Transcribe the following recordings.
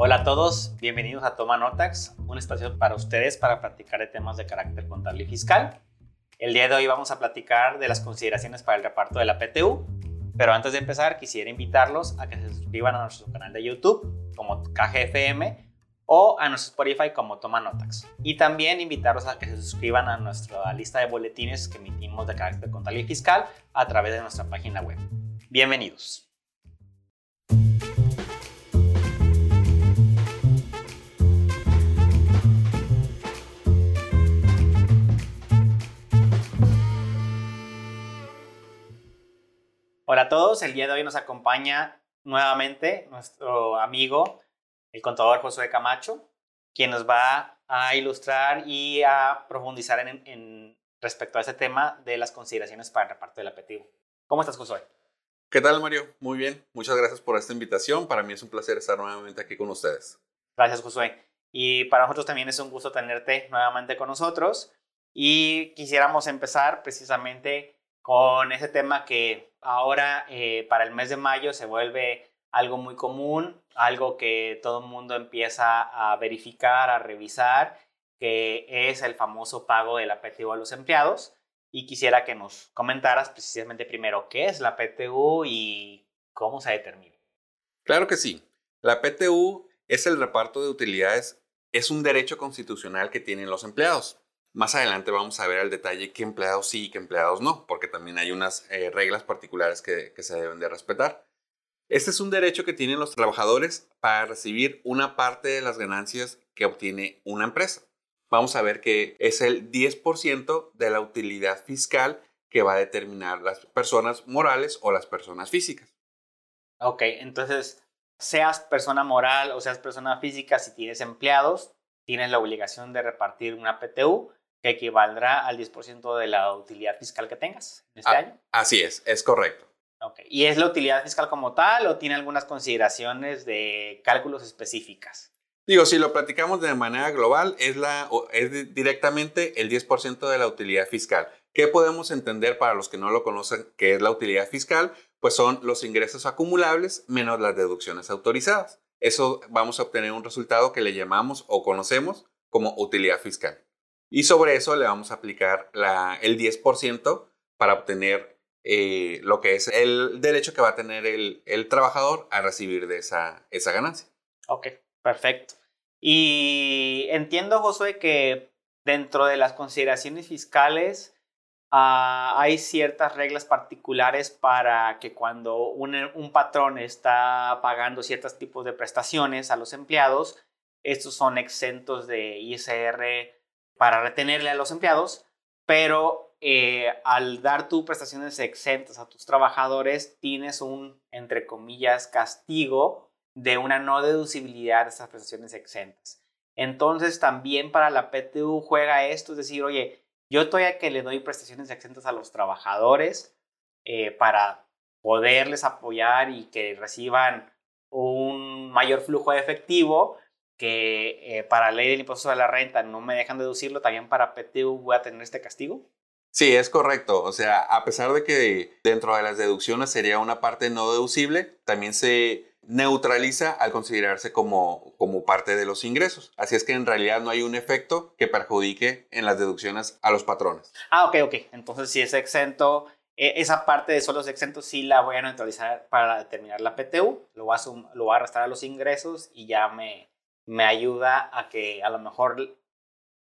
Hola a todos, bienvenidos a Toma Notax, un espacio para ustedes para platicar de temas de carácter contable y fiscal. El día de hoy vamos a platicar de las consideraciones para el reparto de la PTU, pero antes de empezar quisiera invitarlos a que se suscriban a nuestro canal de YouTube como KGFM o a nuestro Spotify como Toma Notax. Y también invitarlos a que se suscriban a nuestra lista de boletines que emitimos de carácter contable y fiscal a través de nuestra página web. Bienvenidos. Hola a todos, el día de hoy nos acompaña nuevamente nuestro amigo, el contador Josué Camacho, quien nos va a ilustrar y a profundizar en, respecto a este tema de las consideraciones para el reparto del apetito. ¿Cómo estás, Josué? ¿Qué tal, Mario? Muy bien, muchas gracias por esta invitación. Para mí es un placer estar nuevamente aquí con ustedes. Gracias, Josué. Y para nosotros también es un gusto tenerte nuevamente con nosotros. Y quisiéramos empezar precisamente con ese tema que ahora eh, para el mes de mayo se vuelve algo muy común, algo que todo el mundo empieza a verificar, a revisar, que es el famoso pago de la PTU a los empleados. Y quisiera que nos comentaras precisamente primero qué es la PTU y cómo se determina. Claro que sí. La PTU es el reparto de utilidades, es un derecho constitucional que tienen los empleados. Más adelante vamos a ver al detalle qué empleados sí y qué empleados no, porque también hay unas eh, reglas particulares que, se deben de respetar. Este es un derecho que tienen los trabajadores para recibir una parte de las ganancias que obtiene una empresa. Vamos a ver que es el 10% de la utilidad fiscal que va a determinar las personas morales o las personas físicas. Ok, entonces, seas persona moral o seas persona física, si tienes empleados, tienes la obligación de repartir una PTU que equivaldrá al 10% de la utilidad fiscal que tengas en este año. Así es, es correcto. Okay. ¿Y es la utilidad fiscal como tal o tiene algunas consideraciones de cálculos específicas? Digo, si lo platicamos de manera global, es, la, es directamente el 10% de la utilidad fiscal. ¿Qué podemos entender para los que no lo conocen qué es la utilidad fiscal? Pues son los ingresos acumulables menos las deducciones autorizadas. Eso vamos a obtener un resultado que le llamamos o conocemos como utilidad fiscal. Y sobre eso le vamos a aplicar la, el 10% para obtener eh, lo que es el derecho que va a tener el, el trabajador a recibir de esa, esa ganancia. Ok, perfecto. Y entiendo, Josué, que dentro de las consideraciones fiscales ah, hay ciertas reglas particulares para que cuando un, un, patrón está pagando ciertos tipos de prestaciones a los empleados, estos son exentos de ISR para retenerle a los empleados, pero eh, al dar tus prestaciones exentas a tus trabajadores, tienes un, entre comillas, castigo de una no deducibilidad de esas prestaciones exentas. Entonces, también para la PTU juega esto, es decir, oye, yo estoy a que le doy prestaciones exentas a los trabajadores eh, para poderles apoyar y que reciban un mayor flujo de efectivo, que eh, para ley del impuesto de la renta no me dejan deducirlo, también para PTU voy a tener este castigo? Sí, es correcto. O sea, a pesar de que dentro de las deducciones sería una parte no deducible, también se neutraliza al considerarse como, como parte de los ingresos. Así es que en realidad no hay un efecto que perjudique en las deducciones a los patrones. Ah, ok, ok. Entonces, si es exento, e, esa parte de solos exentos sí la voy a neutralizar para determinar la PTU, lo voy a, lo voy a arrastrar a los ingresos y ya me, me ayuda a que a lo mejor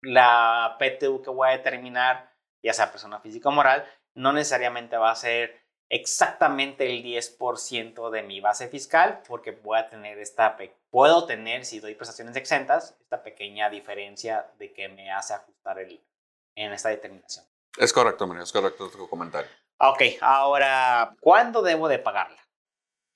la PTU que voy a determinar, ya sea persona física o moral, no necesariamente va a ser exactamente el 10% de mi base fiscal, porque voy a tener esta, puedo tener, si doy prestaciones exentas, esta pequeña diferencia de que me hace ajustar el, en esta determinación. Es correcto, María, es correcto tu comentario. Ok, ahora, ¿cuándo debo de pagarla?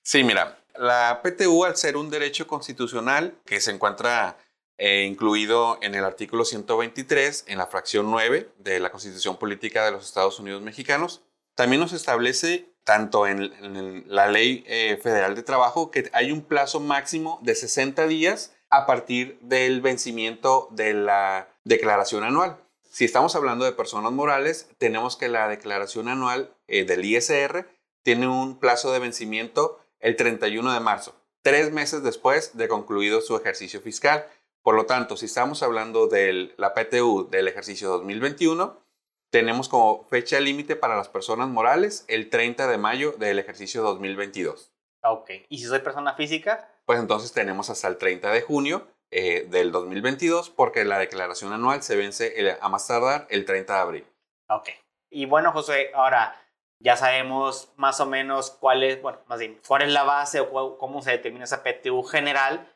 Sí, mira, la PTU, al ser un derecho constitucional que se encuentra eh, incluido en el artículo 123, en la fracción 9 de la Constitución Política de los Estados Unidos Mexicanos, también nos establece, tanto en, la Ley eh, Federal de Trabajo, que hay un plazo máximo de 60 días a partir del vencimiento de la declaración anual. Si estamos hablando de personas morales, tenemos que la declaración anual eh, del ISR tiene un plazo de vencimiento el 31 de marzo. tres meses después de concluido su ejercicio fiscal. Por lo tanto, si estamos hablando de la PTU del ejercicio 2021, tenemos como fecha límite para las personas morales el 30 de mayo del ejercicio 2022. Ok, ¿y si soy persona física? Pues entonces tenemos hasta el 30 de junio eh, del 2022 porque la declaración anual se vence a más tardar el 30 de abril. Ok, y bueno José, ahora ya sabemos más o menos cuál es, bueno, más bien, cuál es la base o cómo se determina esa PTU general,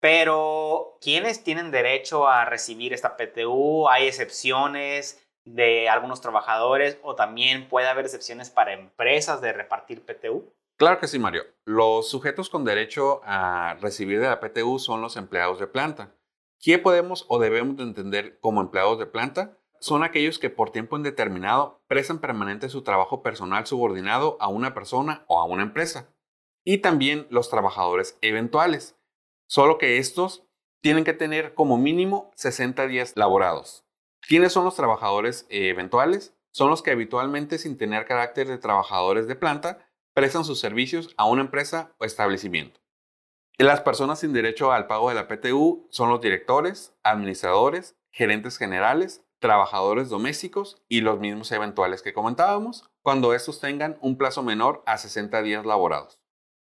pero ¿quiénes tienen derecho a recibir esta PTU? ¿Hay excepciones de algunos trabajadores o también puede haber excepciones para empresas de repartir PTU? Claro que sí, Mario. Los sujetos con derecho a recibir de la PTU son los empleados de planta. ¿Qué podemos o debemos de entender como empleados de planta? Son aquellos que por tiempo indeterminado prestan permanente su trabajo personal subordinado a una persona o a una empresa. Y también los trabajadores eventuales, solo que estos tienen que tener como mínimo 60 días laborados. ¿Quiénes son los trabajadores eh, eventuales? Son los que habitualmente, sin tener carácter de trabajadores de planta, prestan sus servicios a una empresa o establecimiento. las personas sin derecho al pago de la PTU son los directores, administradores, gerentes generales, trabajadores domésticos y los mismos eventuales que comentábamos, cuando estos tengan un plazo menor a 60 días laborados.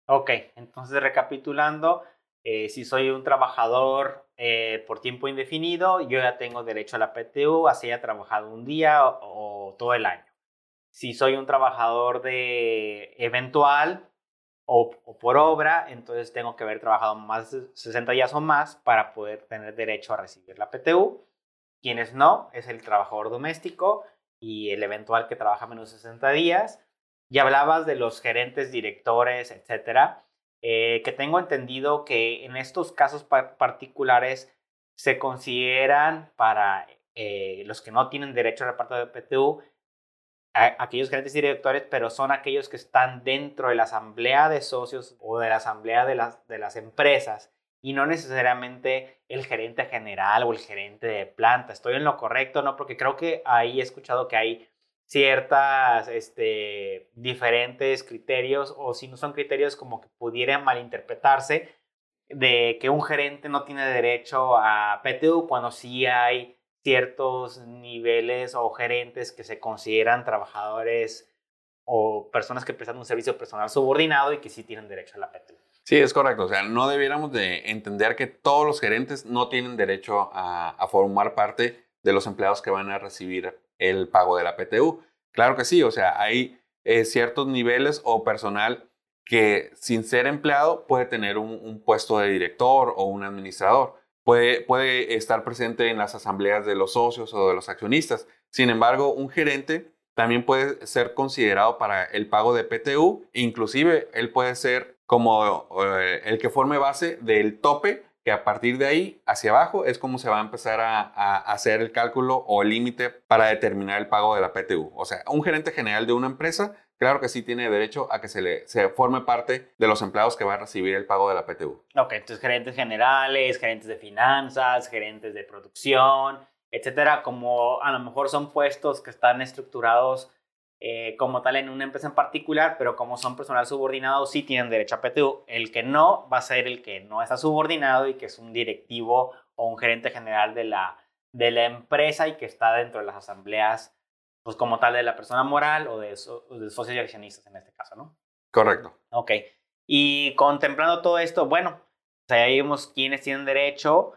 Ok, entonces recapitulando, eh, si soy un trabajador eh, por tiempo indefinido, yo ya tengo derecho a la PTU, así haya trabajado un día o, todo el año. Si soy un trabajador de eventual o, por obra, entonces tengo que haber trabajado más de 60 días o más para poder tener derecho a recibir la PTU. Quienes no, es el trabajador doméstico y el eventual que trabaja menos de 60 días. Ya hablabas de los gerentes, directores, etcétera eh, que tengo entendido que en estos casos particulares se consideran para eh, los que no tienen derecho al reparto de PTU, aquellos gerentes y directores, pero son aquellos que están dentro de la asamblea de socios o de la asamblea de las, de las empresas y no necesariamente el gerente general o el gerente de planta. Estoy en lo correcto, ¿no? Porque creo que ahí he escuchado que hay ciertas este, diferentes criterios o si no son criterios como que pudieran malinterpretarse de que un gerente no tiene derecho a PTU cuando sí hay ciertos niveles o gerentes que se consideran trabajadores o personas que prestan un servicio personal subordinado y que sí tienen derecho a la PTU. Sí, es correcto. O sea, no debiéramos de entender que todos los gerentes no tienen derecho a, a formar parte de los empleados que van a recibir el pago de la PTU. Claro que sí, o sea, hay eh, ciertos niveles o personal que sin ser empleado puede tener un, puesto de director o un administrador. Puede, puede estar presente en las asambleas de los socios o de los accionistas. Sin embargo, un gerente también puede ser considerado para el pago de PTU, inclusive él puede ser como eh, el que forme base del tope que a partir de ahí hacia abajo es como se va a empezar a, hacer el cálculo o el límite para determinar el pago de la PTU. O sea, un gerente general de una empresa, claro que sí tiene derecho a que se le se forme parte de los empleados que va a recibir el pago de la PTU. Ok, entonces gerentes generales, gerentes de finanzas, gerentes de producción, etcétera, como a lo mejor son puestos que están estructurados eh, como tal en una empresa en particular, pero como son personal subordinado, sí tienen derecho a PTU. El que no va a ser el que no está subordinado y que es un directivo o un gerente general de la, de la empresa y que está dentro de las asambleas, pues como tal de la persona moral o de, de socios y accionistas en este caso, ¿no? Correcto. Ok. Y contemplando todo esto, bueno, ya vimos quiénes tienen derecho,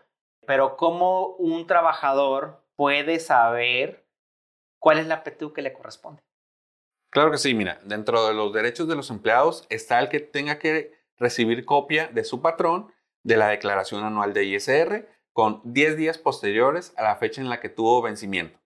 pero ¿cómo un trabajador puede saber cuál es la PTU que le corresponde? Claro que sí, mira, dentro de los derechos de los empleados está el que tenga que recibir copia de su patrón de la declaración anual de ISR con 10 días posteriores a la fecha en la que tuvo vencimiento.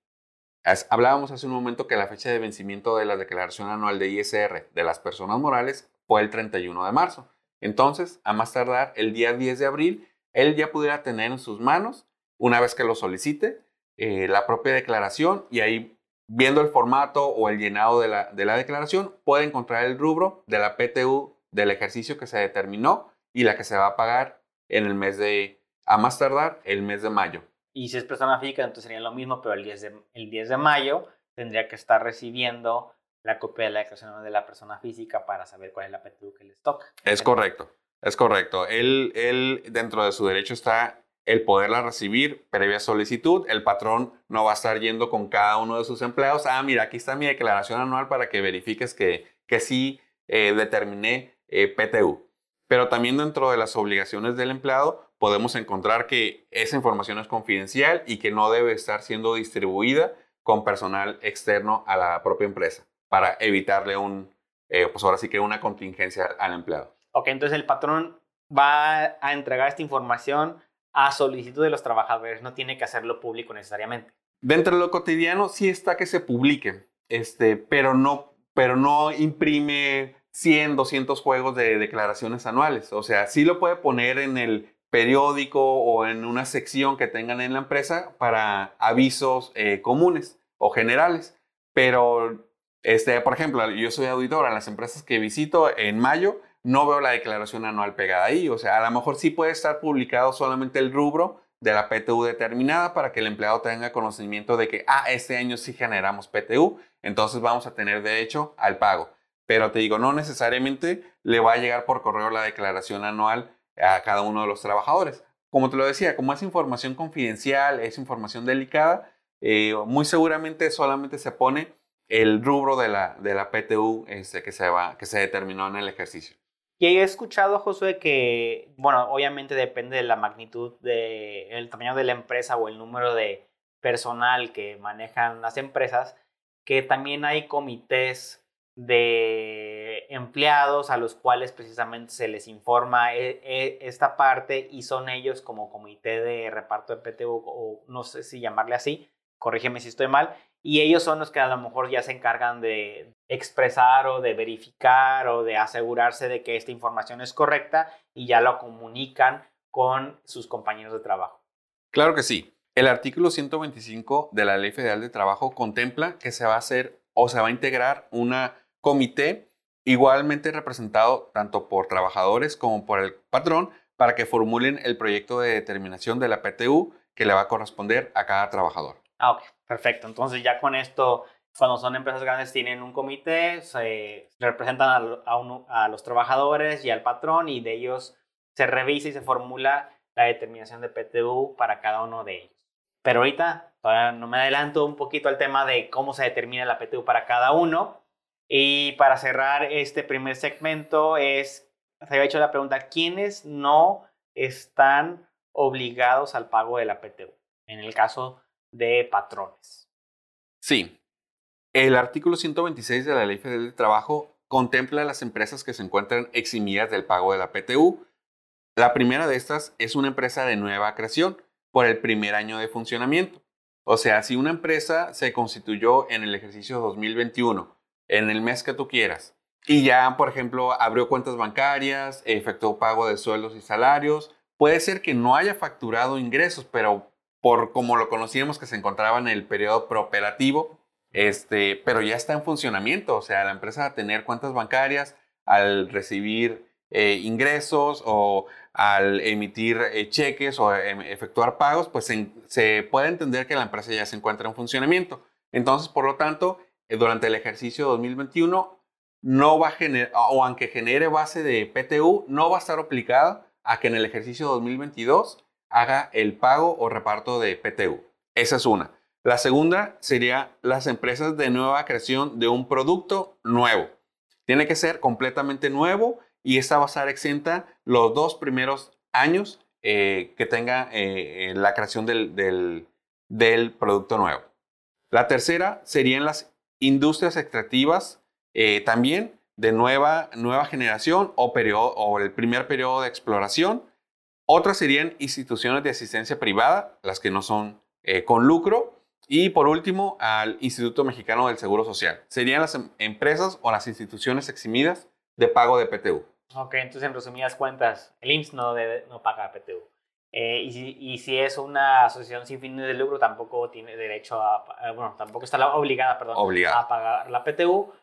hablábamos hace un momento que la fecha de vencimiento de la declaración anual de ISR de las personas morales fue el 31 de marzo. Entonces, a más tardar el día 10 de abril, él ya pudiera tener en sus manos, una vez que lo solicite, eh, la propia declaración y ahí viendo el formato o el llenado de la, de la declaración, puede encontrar el rubro de la PTU del ejercicio que se determinó y la que se va a pagar en el mes de, a más tardar, el mes de mayo. Y si es persona física, entonces sería lo mismo, pero el 10 de, el 10 de mayo tendría que estar recibiendo la copia de la declaración de la persona física para saber cuál es la PTU que les toca. Es correcto. Es correcto. Él, él, dentro de su derecho está el poderla recibir previa solicitud. El patrón no va a estar yendo con cada uno de sus empleados. Ah, mira, aquí está mi declaración anual para que verifiques que, que sí eh, determiné eh, PTU. Pero también dentro de las obligaciones del empleado podemos encontrar que esa información es confidencial y que no debe estar siendo distribuida con personal externo a la propia empresa para evitarle un, eh, pues ahora sí que una contingencia al empleado. Ok, entonces el patrón va a entregar esta información a solicitud de los trabajadores, no tiene que hacerlo público necesariamente. Dentro de lo cotidiano sí está que se publique, este, pero, no, pero no imprime 100, 200 juegos de declaraciones anuales. O sea, sí lo puede poner en el periódico o en una sección que tengan en la empresa para avisos eh, comunes o generales. Pero, este, por ejemplo, yo soy auditor en las empresas que visito en mayo, no veo la declaración anual pegada ahí. O sea, a lo mejor sí puede estar publicado solamente el rubro de la PTU determinada para que el empleado tenga conocimiento de que, ah, este año sí generamos PTU, entonces vamos a tener derecho al pago. Pero te digo, no necesariamente le va a llegar por correo la declaración anual a cada uno de los trabajadores. Como te lo decía, como es información confidencial, es información delicada, eh, muy seguramente solamente se pone el rubro de la, de la PTU este, que, se va, que se determinó en el ejercicio. Y he escuchado, Josué, que, bueno, obviamente depende de la magnitud, del tamaño de la empresa o el número de personal que manejan las empresas, que también hay comités de empleados a los cuales precisamente se les informa e, e, esta parte y son ellos como comité de reparto de PTU o no sé si llamarle así, corrígeme si estoy mal, y ellos son los que a lo mejor ya se encargan de expresar o de verificar o de asegurarse de que esta información es correcta y ya lo comunican con sus compañeros de trabajo. Claro que sí. El artículo 125 de la Ley Federal de Trabajo contempla que se va a hacer o se va a integrar un comité igualmente representado tanto por trabajadores como por el patrón para que formulen el proyecto de determinación de la PTU que le va a corresponder a cada trabajador. Ah, ok, perfecto. Entonces ya con esto, cuando son empresas grandes, tienen un comité, se representan a, los trabajadores y al patrón y de ellos se revisa y se formula la determinación de PTU para cada uno de ellos. Pero ahorita no me adelanto un poquito al tema de cómo se determina la PTU para cada uno. Y para cerrar este primer segmento es, se había hecho la pregunta, ¿quiénes no están obligados al pago de la PTU? En el caso de patrones. Sí. El artículo 126 de la Ley Federal de Trabajo contempla las empresas que se encuentran eximidas del pago de la PTU. La primera de estas es una empresa de nueva creación por el primer año de funcionamiento. O sea, si una empresa se constituyó en el ejercicio 2021, en el mes que tú quieras, y ya, por ejemplo, abrió cuentas bancarias, efectuó pago de sueldos y salarios, puede ser que no haya facturado ingresos, pero por como lo conocíamos que se encontraba en el periodo prooperativo, este, pero ya está en funcionamiento, o sea, la empresa va a tener cuentas bancarias al recibir eh, ingresos o al emitir eh, cheques o em, efectuar pagos, pues se, puede entender que la empresa ya se encuentra en funcionamiento. Entonces, por lo tanto, eh, durante el ejercicio 2021 no va a generar, o aunque genere base de PTU, no va a estar aplicada a que en el ejercicio 2022 haga el pago o reparto de PTU. Esa es una. La segunda sería las empresas de nueva creación de un producto nuevo. Tiene que ser completamente nuevo y esta va a estar exenta los dos primeros años eh, que tenga eh, la creación del, del, producto nuevo. La tercera serían las industrias extractivas eh, también de nueva, nueva generación o, periodo, o el primer periodo de exploración otras serían instituciones de asistencia privada, las que no son eh, con lucro. Y por último, al Instituto Mexicano del Seguro Social. Serían las em, empresas o las instituciones eximidas de pago de PTU. Ok, entonces en resumidas cuentas, el IMSS no, debe, no paga PTU. Eh, y, si, y, si, es una asociación sin fines de lucro, tampoco tiene derecho a, bueno, tampoco está obligada, perdón, a pagar la PTU.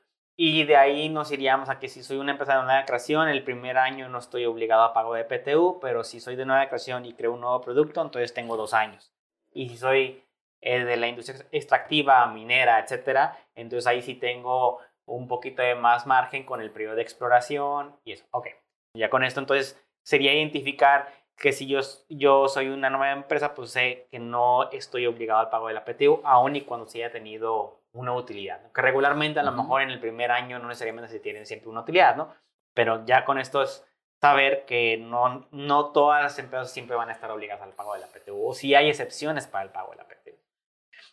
Y de ahí nos iríamos a que si soy una empresa de nueva creación, el primer año no estoy obligado a pago de PTU, pero si soy de nueva creación y creo un nuevo producto, entonces tengo dos años. Y si soy eh, de la industria extractiva, minera, etcétera, entonces ahí sí tengo un poquito de más margen con el periodo de exploración y eso. Ok, ya con esto entonces sería identificar que si yo, yo soy una nueva empresa, pues sé que no estoy obligado al pago de la PTU, aun y cuando se haya tenido una utilidad. Que regularmente, a lo mejor en el primer año, no necesariamente se tienen siempre una utilidad, ¿no? Pero ya con esto es saber que no, no todas las empresas siempre van a estar obligadas al pago de la PTU, o si hay excepciones para el pago de la PTU.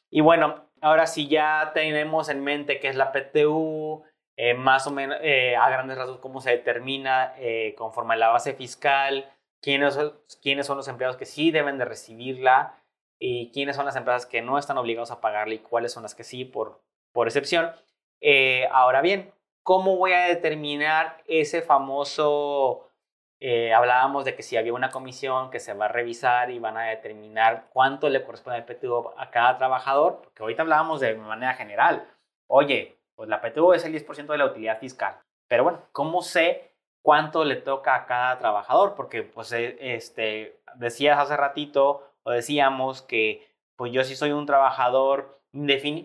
Y bueno, ahora sí ya tenemos en mente qué es la PTU, eh, más o menos eh, a grandes rasgos cómo se determina eh, conforme a la base fiscal, quiénes, quiénes son los empleados que sí deben de recibirla y quiénes son las empresas que no están obligados a pagarla y cuáles son las que sí por, por excepción. ahora bien, ¿cómo voy a determinar ese famoso hablábamos de que si había una comisión que se va a revisar y van a determinar cuánto le corresponde al PTU a cada trabajador, porque ahorita hablábamos de manera general. Oye, pues la PTU es el 10% de la utilidad fiscal. Pero bueno, ¿cómo sé cuánto le toca a cada trabajador? Porque pues e, este, decías hace ratito o decíamos que pues yo si soy un trabajador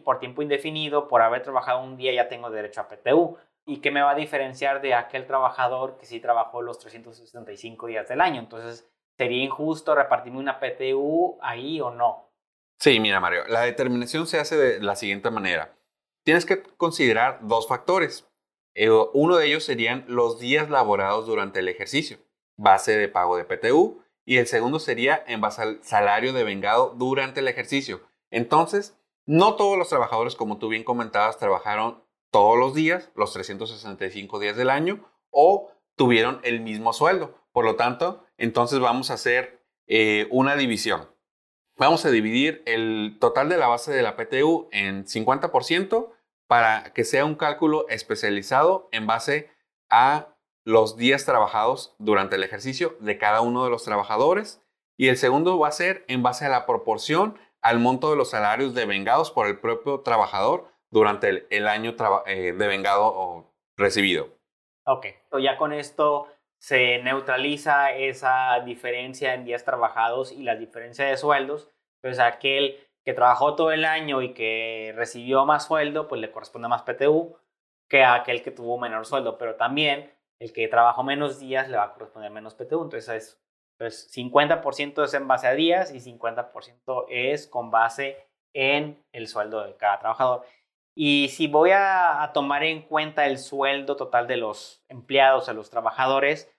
por tiempo indefinido, por haber trabajado un día ya tengo derecho a PTU. ¿Y qué me va a diferenciar de aquel trabajador que sí trabajó los 365 días del año? Entonces, ¿sería injusto repartirme una PTU ahí o no? Sí, mira Mario, la determinación se hace de la siguiente manera tienes que considerar dos factores. Eh, uno de ellos serían los días laborados durante el ejercicio, base de pago de PTU, y el segundo sería en base al salario de vengado durante el ejercicio. Entonces, no todos los trabajadores, como tú bien comentabas, trabajaron todos los días, los 365 días del año, o tuvieron el mismo sueldo. Por lo tanto, entonces vamos a hacer eh, una división. Vamos a dividir el total de la base de la PTU en 50% para que sea un cálculo especializado en base a los días trabajados durante el ejercicio de cada uno de los trabajadores. Y el segundo va a ser en base a la proporción al monto de los salarios devengados por el propio trabajador durante el, año eh, devengado o recibido. Ok, ya con esto se neutraliza esa diferencia en días trabajados y la diferencia de sueldos. Pues aquel que trabajó todo el año y que recibió más sueldo, pues le corresponde más PTU que aquel que tuvo menor sueldo. Pero también el que trabajó menos días le va a corresponder menos PTU. Entonces es pues 50% es en base a días y 50% es con base en el sueldo de cada trabajador. Y si voy a, tomar en cuenta el sueldo total de los empleados, de los trabajadores,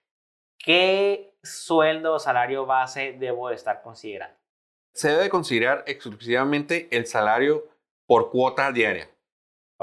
¿qué sueldo o salario base debo de estar considerando? Se debe considerar exclusivamente el salario por cuota diaria.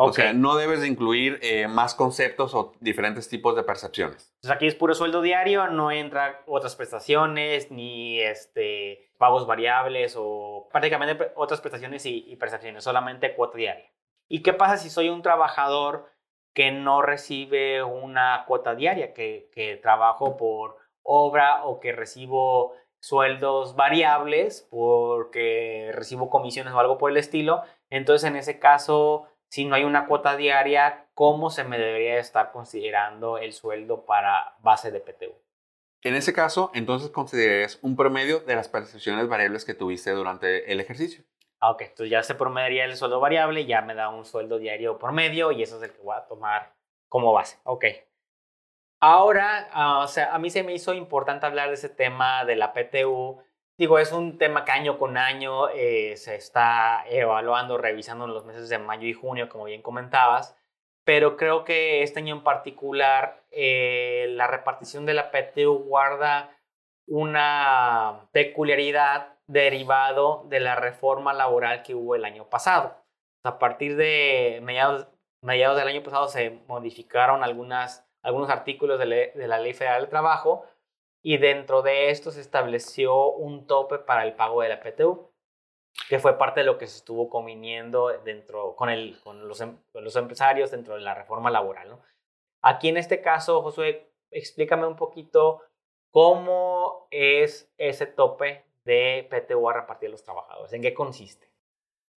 O sea, no debes de incluir eh, más conceptos o diferentes tipos de percepciones. Entonces aquí es puro sueldo diario, no entra otras prestaciones ni este, pagos variables o prácticamente otras prestaciones y, y percepciones, solamente cuota diaria. ¿Y qué pasa si soy un trabajador que no recibe una cuota diaria, que, que trabajo por obra o que recibo sueldos variables porque recibo comisiones o algo por el estilo? Entonces, en ese caso, si no hay una cuota diaria, ¿cómo se me debería estar considerando el sueldo para base de PTU? En ese caso, entonces considerarías un promedio de las percepciones variables que tuviste durante el ejercicio. Ah, ok, entonces ya se promediaría el sueldo variable, ya me da un sueldo diario promedio y eso es el que voy a tomar como base. Ok. Ahora, ah, o sea, a mí se me hizo importante hablar de ese tema de la PTU. Digo, es un tema que año con año eh, se está evaluando, revisando en los meses de mayo y junio, como bien comentabas, pero creo que este año en particular eh, la repartición de la PTU guarda una peculiaridad derivado de la reforma laboral que hubo el año pasado. A partir de mediados, mediados del año pasado se modificaron algunas, algunos artículos de, de la Ley Federal del Trabajo y dentro de esto se estableció un tope para el pago de la PTU, que fue parte de lo que se estuvo conviniendo dentro, con, el, con, los, em, con los empresarios dentro de la reforma laboral. ¿no? Aquí en este caso, Josué, explícame un poquito cómo es ese tope de PTU a repartir a los trabajadores? ¿En qué consiste?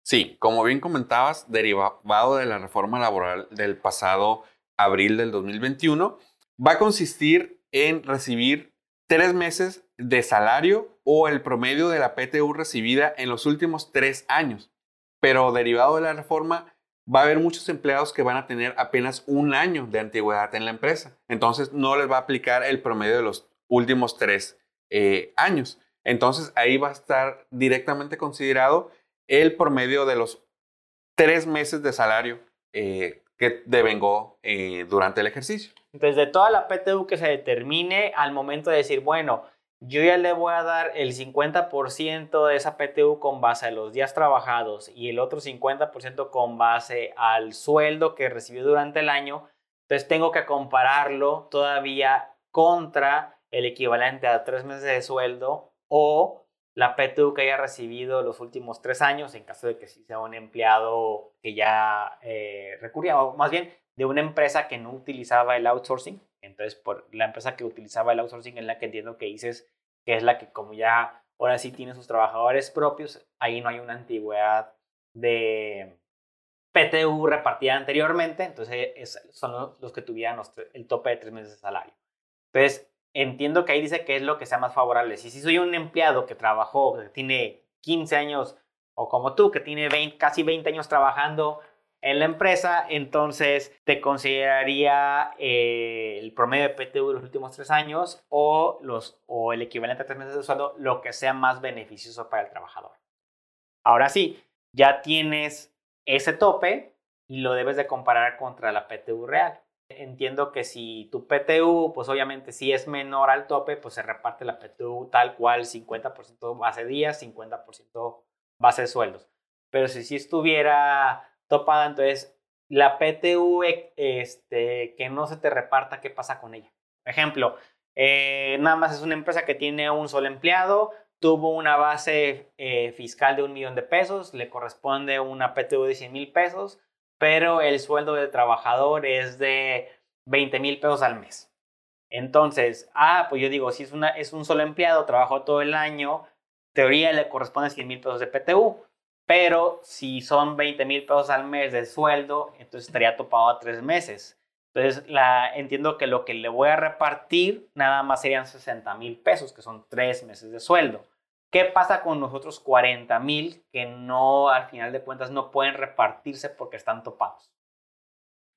Sí, como bien comentabas, derivado de la reforma laboral del pasado abril del 2021, va a consistir en recibir tres meses de salario o el promedio de la PTU recibida en los últimos tres años. Pero derivado de la reforma, va a haber muchos empleados que van a tener apenas un año de antigüedad en la empresa. Entonces, no les va a aplicar el promedio de los últimos tres eh, años. Entonces ahí va a estar directamente considerado el promedio de los tres meses de salario eh, que devengó eh, durante el ejercicio. Entonces, de toda la PTU que se determine al momento de decir, bueno, yo ya le voy a dar el 50% de esa PTU con base a los días trabajados y el otro 50% con base al sueldo que recibió durante el año, entonces tengo que compararlo todavía contra el equivalente a tres meses de sueldo o la PTU que haya recibido los últimos tres años, en caso de que sí sea un empleado que ya eh, recurría, o más bien de una empresa que no utilizaba el outsourcing. Entonces, por la empresa que utilizaba el outsourcing es la que entiendo que dices que es la que como ya ahora sí tiene sus trabajadores propios, ahí no hay una antigüedad de PTU repartida anteriormente, entonces son los, que tuvieran el tope de tres meses de salario. Entonces, entiendo que ahí dice que es lo que sea más favorable. Si, si soy un empleado que trabajó, que tiene 15 años, o como tú, que tiene casi 20 años trabajando en la empresa, entonces te consideraría eh, el promedio de PTU de los últimos tres años o, los, o el equivalente a tres meses de sueldo, lo que sea más beneficioso para el trabajador. Ahora sí, ya tienes ese tope y lo debes de comparar contra la PTU real. Entiendo que si tu PTU, pues obviamente si es menor al tope, pues se reparte la PTU tal cual, 50% base días, 50% base de sueldos. Pero si si estuviera topada, entonces la PTU este, que no se te reparta, ¿qué pasa con ella? Ejemplo, eh, nada más es una empresa que tiene un solo empleado, tuvo una base eh, fiscal de un millón de pesos, le corresponde una PTU de 100 mil pesos, pero el sueldo del trabajador es de 20 mil pesos al mes. Entonces, ah, pues yo digo, si es, un solo empleado, trabajó todo el año, teoría le corresponde 100 mil pesos de PTU. Pero si son 20 mil pesos al mes de sueldo, entonces estaría topado a tres meses. Entonces, entiendo que lo que le voy a repartir nada más serían 60 mil pesos, que son tres meses de sueldo. ¿Qué pasa con los otros 40 mil que no, al final de cuentas, no pueden repartirse porque están topados?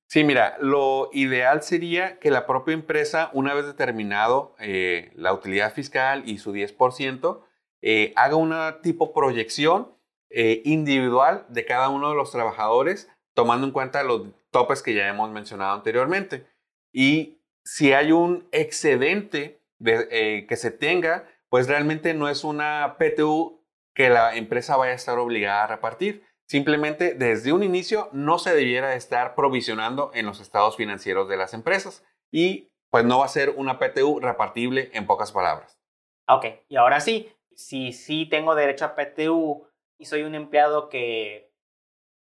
Sí, mira, lo ideal sería que la propia empresa, una vez determinado eh, la utilidad fiscal y su 10%, eh, haga una tipo proyección eh, individual de cada uno de los trabajadores, tomando en cuenta los topes que ya hemos mencionado anteriormente. Y si hay un excedente que se tenga, pues realmente no es una PTU que la empresa vaya a estar obligada a repartir. Simplemente desde un inicio no se debiera estar provisionando en los estados financieros de las empresas y pues no va a ser una PTU repartible en pocas palabras. Ok, y ahora sí, si sí tengo derecho a PTU y soy un empleado que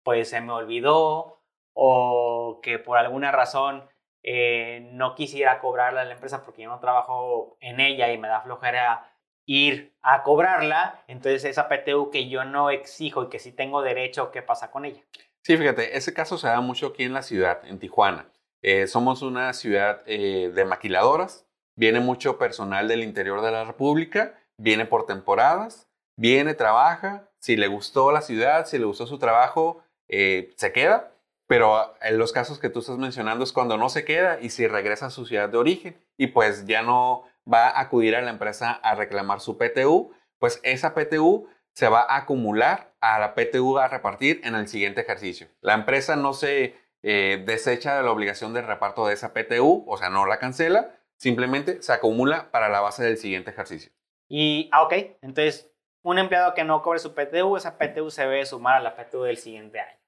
pues se me olvidó o que por alguna razón eh, no quisiera cobrarla a la empresa porque yo no trabajo en ella y me da flojera ir a cobrarla, entonces esa PTU que yo no exijo y que sí tengo derecho, ¿qué pasa con ella? Sí, fíjate, ese caso se da mucho aquí en la ciudad, en Tijuana. Eh, somos una ciudad eh, de maquiladoras, viene mucho personal del interior de la República, viene por temporadas, viene, trabaja, si le gustó la ciudad, si le gustó su trabajo, se queda pero en los casos que tú estás mencionando es cuando no se queda y si regresa a su ciudad de origen y pues ya no va a acudir a la empresa a reclamar su PTU, pues esa PTU se va a acumular a la PTU a repartir en el siguiente ejercicio. La empresa no se eh, desecha de la obligación de reparto de esa PTU, o sea, no la cancela, simplemente se acumula para la base del siguiente ejercicio. Y, ah, ok, entonces un empleado que no cobre su PTU, esa PTU se debe sumar a la PTU del siguiente año.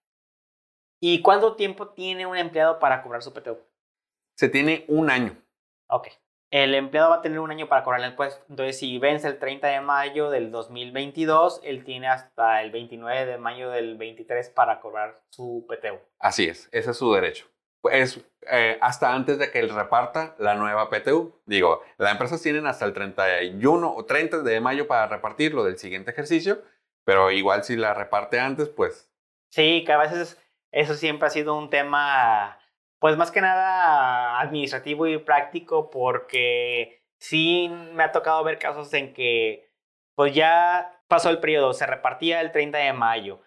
¿Y cuánto tiempo tiene un empleado para cobrar su PTU? Se tiene un año. Ok. El empleado va a tener un año para cobrar el impuesto. Entonces, si vence el 30 de mayo del 2022, él tiene hasta el 29 de mayo del 23 para cobrar su PTU. Así es, ese es su derecho. Es eh, hasta antes de que él reparta la nueva PTU. Digo, las empresas tienen hasta el 31 o 30 de mayo para repartirlo del siguiente ejercicio, pero igual si la reparte antes, pues... Sí, que a veces eso siempre ha sido un tema, pues más que nada administrativo y práctico, porque sí me ha tocado ver casos en que, pues ya pasó el periodo, se repartía el 30 de mayo,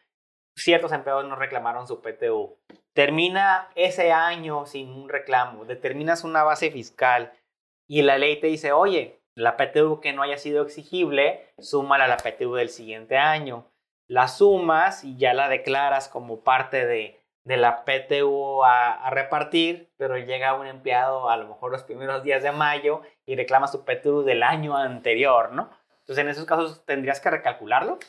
ciertos empleados no reclamaron su PTU. Termina ese año sin un reclamo, determinas una base fiscal y la ley te dice, oye, la PTU que no haya sido exigible, súmala a la PTU del siguiente año. La sumas y ya la declaras como parte de, de la PTU a, repartir, pero llega un empleado a lo mejor los primeros días de mayo y reclama su PTU del año anterior, ¿no? Entonces, en esos casos, ¿tendrías que recalcularlo?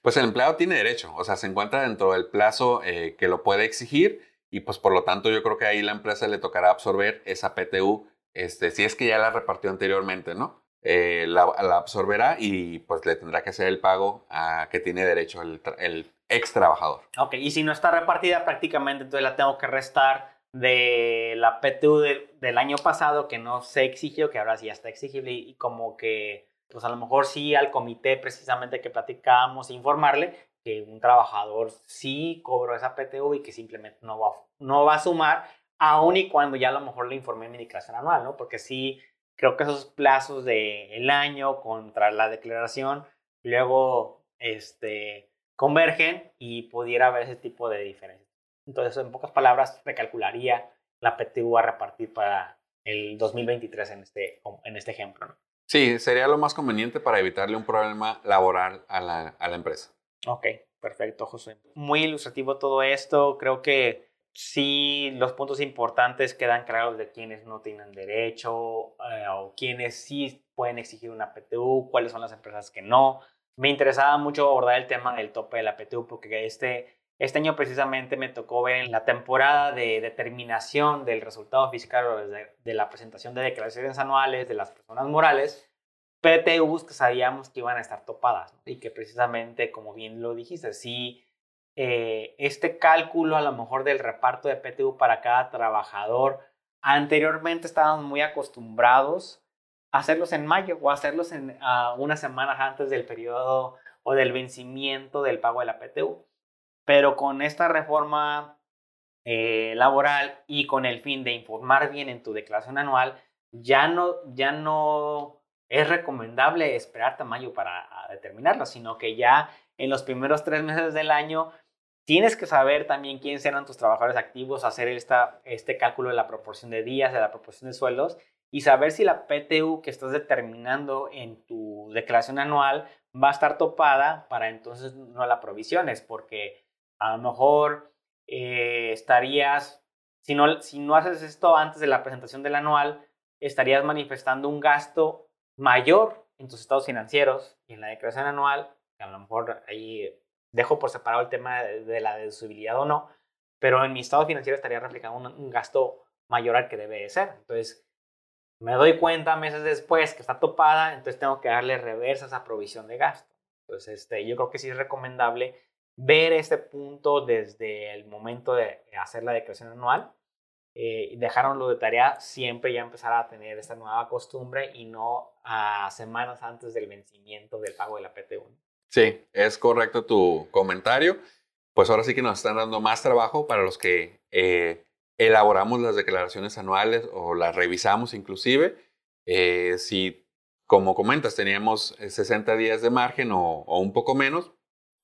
Pues el empleado tiene derecho, o sea, se encuentra dentro del plazo eh, que lo puede exigir y pues por lo tanto yo creo que ahí la empresa le tocará absorber esa PTU, este, si es que ya la repartió anteriormente, ¿no? Eh, la, absorberá y pues le tendrá que hacer el pago a que tiene derecho el, el ex trabajador. Ok, y si no está repartida prácticamente, entonces la tengo que restar de la PTU del año pasado que no se exigió, que ahora sí ya está exigible y, como que, pues a lo mejor sí al comité precisamente que platicábamos, informarle que un trabajador sí cobró esa PTU y que simplemente no va, no va a sumar, aun y cuando ya a lo mejor le informé en mi declaración anual, ¿no? Porque sí, creo que esos plazos del año contra la declaración, luego, este, convergen y pudiera haber ese tipo de diferencia. Entonces, en pocas palabras, recalcularía la PTU a repartir para el 2023 en este, en este ejemplo. Sí, sería lo más conveniente para evitarle un problema laboral a la, a la empresa. Ok, perfecto, José. Muy ilustrativo todo esto. Creo que sí, los puntos importantes quedan claros de quienes no tienen derecho eh, o quienes sí pueden exigir una PTU, cuáles son las empresas que no me interesaba mucho abordar el tema del tope de la PTU porque este, este año precisamente me tocó ver en la temporada de determinación del resultado fiscal de, la presentación de declaraciones anuales de las personas morales, PTUs que sabíamos que iban a estar topadas y que precisamente, como bien lo dijiste, sí, eh, este cálculo a lo mejor del reparto de PTU para cada trabajador, anteriormente estábamos muy acostumbrados hacerlos en mayo o hacerlos en uh, unas semanas antes del periodo o del vencimiento del pago de la PTU. Pero con esta reforma eh, laboral y con el fin de informar bien en tu declaración anual, ya no, ya no es recomendable esperarte a mayo para determinarlo, sino que ya en los primeros tres meses del año tienes que saber también quiénes eran tus trabajadores activos, hacer esta, este cálculo de la proporción de días, de la proporción de sueldos y saber si la PTU que estás determinando en tu declaración anual va a estar topada para entonces no la provisiones, porque a lo mejor eh, estarías, si no, si no haces esto antes de la presentación del anual, estarías manifestando un gasto mayor en tus estados financieros y en la declaración anual, que a lo mejor ahí dejo por separado el tema de, la deducibilidad o no, pero en mi estado financiero estaría reflejando un, un gasto mayor al que debe de ser. Entonces, me doy cuenta meses después que está topada, entonces tengo que darle reversa a provisión de gasto. Entonces, este, yo creo que sí es recomendable ver este punto desde el momento de hacer la declaración anual eh, y dejarlo de tarea siempre ya empezar a tener esta nueva costumbre y no a semanas antes del vencimiento del pago de la PTU. Sí, es correcto tu comentario. Pues ahora sí que nos están dando más trabajo para los que eh, elaboramos las declaraciones anuales o las revisamos inclusive. Eh, si, como comentas, teníamos 60 eh, días de margen o, un poco menos,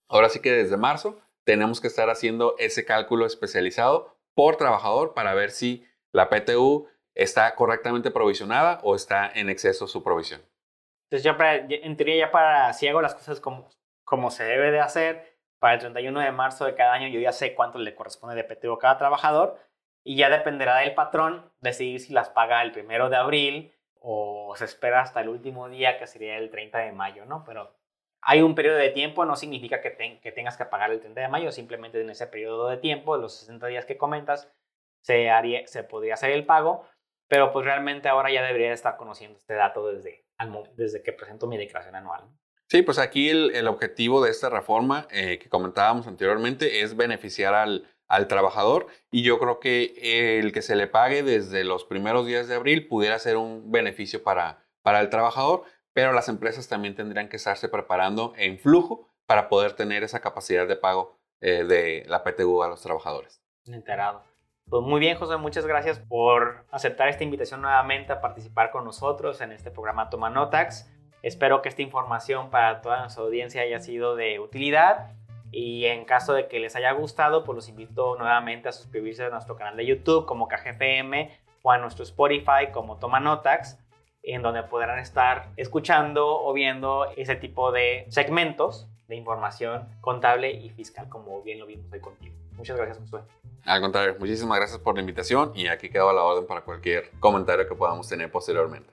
ahora sí que desde marzo tenemos que estar haciendo ese cálculo especializado por trabajador para ver si la PTU está correctamente provisionada o está en exceso su provisión. Entonces, ya para, en teoría, ya para, si hago las cosas como, como se debe de hacer, para el 31 de marzo de cada año yo ya sé cuánto le corresponde de PTU a cada trabajador y ya dependerá del patrón decidir si las paga el primero de abril o se espera hasta el último día, que sería el 30 de mayo, ¿no? Pero hay un periodo de tiempo, no significa que, tengas que pagar el 30 de mayo, simplemente en ese periodo de tiempo, los 60 días que comentas, se, haría, se podría hacer el pago, pero pues realmente ahora ya debería estar conociendo este dato desde, desde que presento mi declaración anual. Sí, pues aquí el, objetivo de esta reforma eh, que comentábamos anteriormente es beneficiar al, al trabajador y yo creo que el que se le pague desde los primeros días de abril pudiera ser un beneficio para, para el trabajador, pero las empresas también tendrían que estarse preparando en flujo para poder tener esa capacidad de pago eh, de la PTU a los trabajadores. Enterado. Pues muy bien, José, muchas gracias por aceptar esta invitación nuevamente a participar con nosotros en este programa Toma Notax. Espero que esta información para toda nuestra audiencia haya sido de utilidad y en caso de que les haya gustado, pues los invito nuevamente a suscribirse a nuestro canal de YouTube como KGFM o a nuestro Spotify como Toma Notax en donde podrán estar escuchando o viendo ese tipo de segmentos de información contable y fiscal, como bien lo vimos hoy contigo. Muchas gracias, Josué. Al contrario, muchísimas gracias por la invitación y aquí quedo a la orden para cualquier comentario que podamos tener posteriormente.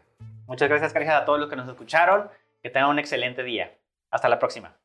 Muchas gracias, gracias a todos los que nos escucharon. Que tengan un excelente día. Hasta la próxima.